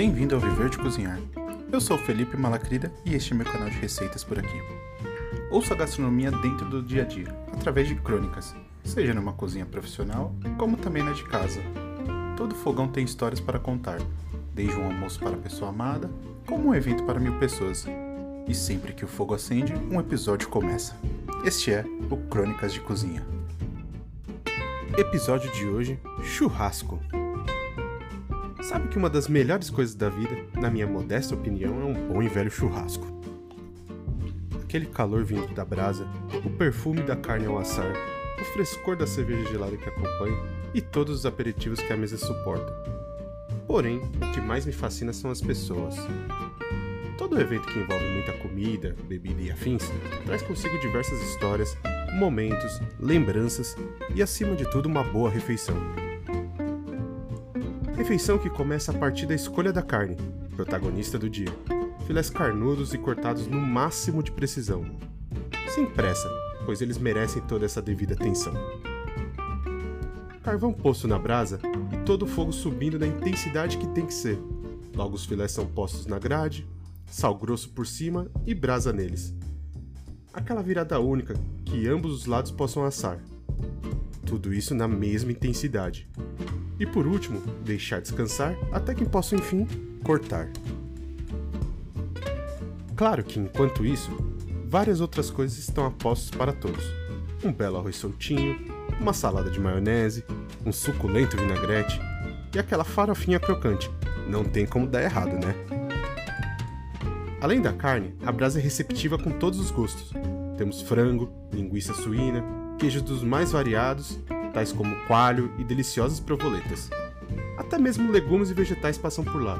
Bem-vindo ao Viver de Cozinhar. Eu sou Felipe Malacrida e este é meu canal de receitas por aqui. Ouça a gastronomia dentro do dia a dia, através de crônicas, seja numa cozinha profissional, como também na de casa. Todo fogão tem histórias para contar, desde um almoço para a pessoa amada, como um evento para mil pessoas. E sempre que o fogo acende, um episódio começa. Este é o Crônicas de Cozinha. Episódio de hoje: churrasco. Sabe que uma das melhores coisas da vida, na minha modesta opinião, é um bom e velho churrasco. Aquele calor vindo da brasa, o perfume da carne ao assar, o frescor da cerveja gelada que acompanha e todos os aperitivos que a mesa suporta. Porém, o que mais me fascina são as pessoas. Todo evento que envolve muita comida, bebida e afins traz consigo diversas histórias, momentos, lembranças e, acima de tudo, uma boa refeição. Refeição que começa a partir da escolha da carne, protagonista do dia. Filés carnudos e cortados no máximo de precisão. Sem pressa, pois eles merecem toda essa devida atenção. Carvão posto na brasa e todo o fogo subindo na intensidade que tem que ser. Logo os filés são postos na grade, sal grosso por cima e brasa neles. Aquela virada única que ambos os lados possam assar. Tudo isso na mesma intensidade. E por último, deixar descansar até que possa enfim cortar. Claro que enquanto isso, várias outras coisas estão a postos para todos. Um belo arroz soltinho, uma salada de maionese, um suculento vinagrete e aquela farofinha crocante. Não tem como dar errado, né? Além da carne, a brasa é receptiva com todos os gostos. Temos frango, linguiça suína, queijos dos mais variados, tais como coalho e deliciosas provoletas. Até mesmo legumes e vegetais passam por lá,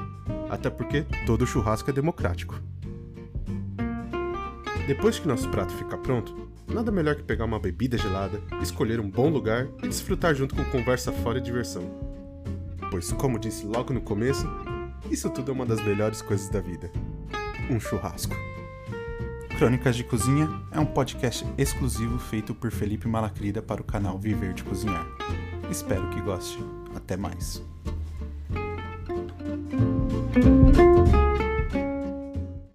até porque todo churrasco é democrático. Depois que nosso prato fica pronto, nada melhor que pegar uma bebida gelada, escolher um bom lugar e desfrutar junto com conversa fora e diversão. Pois, como disse logo no começo, isso tudo é uma das melhores coisas da vida um churrasco. Crônicas de Cozinha é um podcast exclusivo feito por Felipe Malacrida para o canal Viver de Cozinhar. Espero que goste. Até mais.